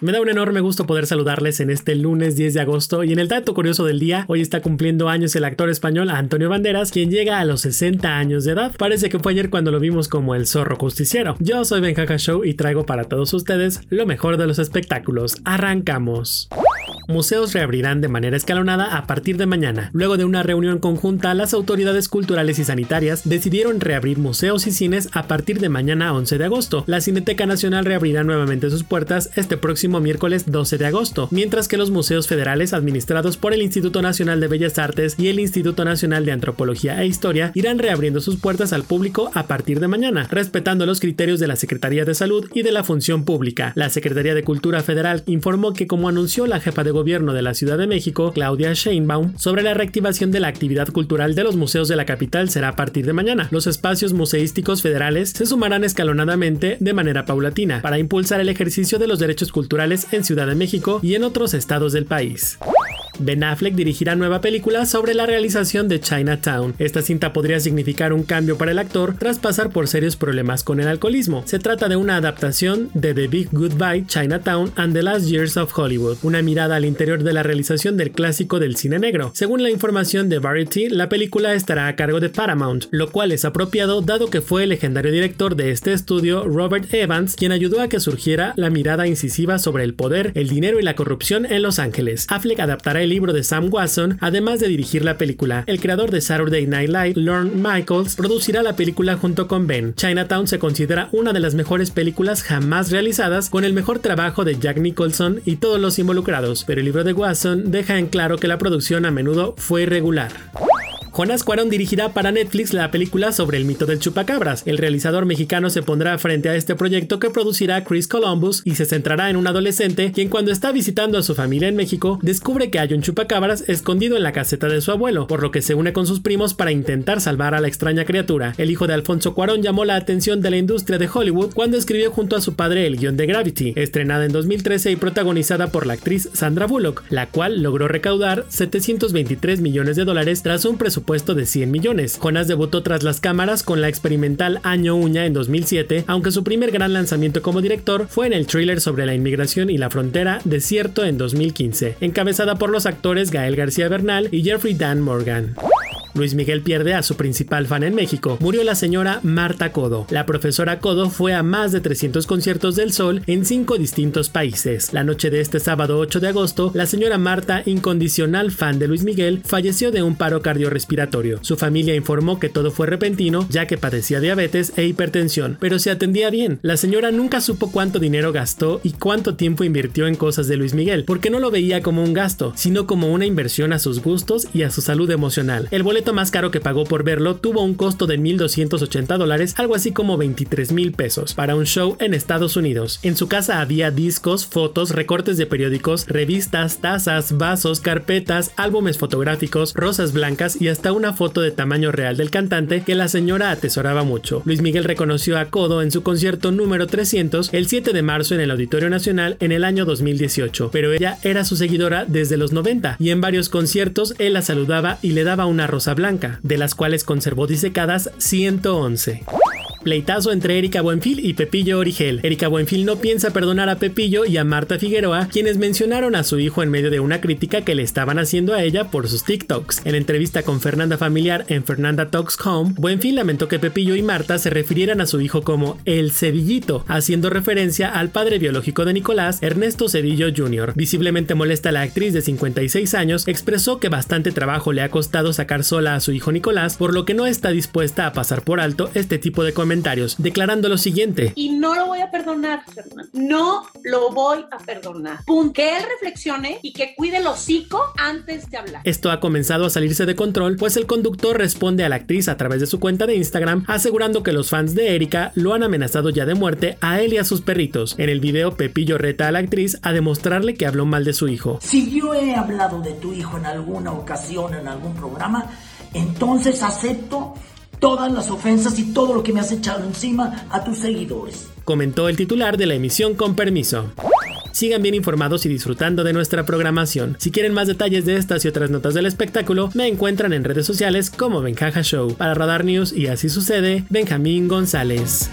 Me da un enorme gusto poder saludarles en este lunes 10 de agosto y en el dato curioso del día, hoy está cumpliendo años el actor español Antonio Banderas, quien llega a los 60 años de edad. Parece que fue ayer cuando lo vimos como el zorro justiciero. Yo soy Benjaja Show y traigo para todos ustedes lo mejor de los espectáculos. Arrancamos museos reabrirán de manera escalonada a partir de mañana. Luego de una reunión conjunta, las autoridades culturales y sanitarias decidieron reabrir museos y cines a partir de mañana 11 de agosto. La Cineteca Nacional reabrirá nuevamente sus puertas este próximo miércoles 12 de agosto, mientras que los museos federales administrados por el Instituto Nacional de Bellas Artes y el Instituto Nacional de Antropología e Historia irán reabriendo sus puertas al público a partir de mañana, respetando los criterios de la Secretaría de Salud y de la Función Pública. La Secretaría de Cultura Federal informó que como anunció la jefa de gobierno de la Ciudad de México, Claudia Sheinbaum, sobre la reactivación de la actividad cultural de los museos de la capital será a partir de mañana. Los espacios museísticos federales se sumarán escalonadamente de manera paulatina para impulsar el ejercicio de los derechos culturales en Ciudad de México y en otros estados del país. Ben Affleck dirigirá nueva película sobre la realización de Chinatown. Esta cinta podría significar un cambio para el actor tras pasar por serios problemas con el alcoholismo. Se trata de una adaptación de The Big Goodbye, Chinatown and the Last Years of Hollywood, una mirada al interior de la realización del clásico del cine negro. Según la información de Variety, la película estará a cargo de Paramount, lo cual es apropiado dado que fue el legendario director de este estudio, Robert Evans, quien ayudó a que surgiera la mirada incisiva sobre el poder, el dinero y la corrupción en Los Ángeles. Affleck adaptará el libro de Sam Watson, además de dirigir la película. El creador de Saturday Night Live, Lorne Michaels, producirá la película junto con Ben. Chinatown se considera una de las mejores películas jamás realizadas, con el mejor trabajo de Jack Nicholson y todos los involucrados, pero el libro de Watson deja en claro que la producción a menudo fue irregular. Jonas Cuarón dirigirá para Netflix la película sobre el mito del chupacabras. El realizador mexicano se pondrá frente a este proyecto que producirá Chris Columbus y se centrará en un adolescente quien cuando está visitando a su familia en México descubre que hay un chupacabras escondido en la caseta de su abuelo, por lo que se une con sus primos para intentar salvar a la extraña criatura. El hijo de Alfonso Cuarón llamó la atención de la industria de Hollywood cuando escribió junto a su padre el guion de Gravity, estrenada en 2013 y protagonizada por la actriz Sandra Bullock, la cual logró recaudar 723 millones de dólares tras un presupuesto puesto de 100 millones. Jonas debutó tras las cámaras con la experimental Año Uña en 2007, aunque su primer gran lanzamiento como director fue en el thriller sobre la inmigración y la frontera Desierto en 2015, encabezada por los actores Gael García Bernal y Jeffrey Dan Morgan. Luis Miguel pierde a su principal fan en México. Murió la señora Marta Codo. La profesora Codo fue a más de 300 conciertos del Sol en cinco distintos países. La noche de este sábado 8 de agosto, la señora Marta, incondicional fan de Luis Miguel, falleció de un paro cardiorrespiratorio. Su familia informó que todo fue repentino, ya que padecía diabetes e hipertensión, pero se atendía bien. La señora nunca supo cuánto dinero gastó y cuánto tiempo invirtió en cosas de Luis Miguel, porque no lo veía como un gasto, sino como una inversión a sus gustos y a su salud emocional. El más caro que pagó por verlo tuvo un costo de 1.280 dólares, algo así como 23 mil pesos, para un show en Estados Unidos. En su casa había discos, fotos, recortes de periódicos, revistas, tazas, vasos, carpetas, álbumes fotográficos, rosas blancas y hasta una foto de tamaño real del cantante que la señora atesoraba mucho. Luis Miguel reconoció a Codo en su concierto número 300 el 7 de marzo en el Auditorio Nacional en el año 2018, pero ella era su seguidora desde los 90 y en varios conciertos él la saludaba y le daba una rosa blanca, de las cuales conservó disecadas 111. Pleitazo entre Erika Buenfil y Pepillo Origel. Erika Buenfil no piensa perdonar a Pepillo y a Marta Figueroa, quienes mencionaron a su hijo en medio de una crítica que le estaban haciendo a ella por sus TikToks. En entrevista con Fernanda Familiar en Fernanda Talks Home, Buenfil lamentó que Pepillo y Marta se refirieran a su hijo como el Cedillito, haciendo referencia al padre biológico de Nicolás, Ernesto Cedillo Jr. Visiblemente molesta la actriz de 56 años, expresó que bastante trabajo le ha costado sacar sola a su hijo Nicolás, por lo que no está dispuesta a pasar por alto este tipo de comentarios declarando lo siguiente. Y no lo voy a perdonar, Fernando. No lo voy a perdonar. Que él reflexione y que cuide el hocico antes de hablar. Esto ha comenzado a salirse de control, pues el conductor responde a la actriz a través de su cuenta de Instagram, asegurando que los fans de Erika lo han amenazado ya de muerte a él y a sus perritos. En el video, Pepillo reta a la actriz a demostrarle que habló mal de su hijo. Si yo he hablado de tu hijo en alguna ocasión, en algún programa, entonces acepto todas las ofensas y todo lo que me has echado encima a tus seguidores. Comentó el titular de la emisión con permiso. Sigan bien informados y disfrutando de nuestra programación. Si quieren más detalles de estas y otras notas del espectáculo, me encuentran en redes sociales como Benjaja Show. Para Radar News y así sucede, Benjamín González.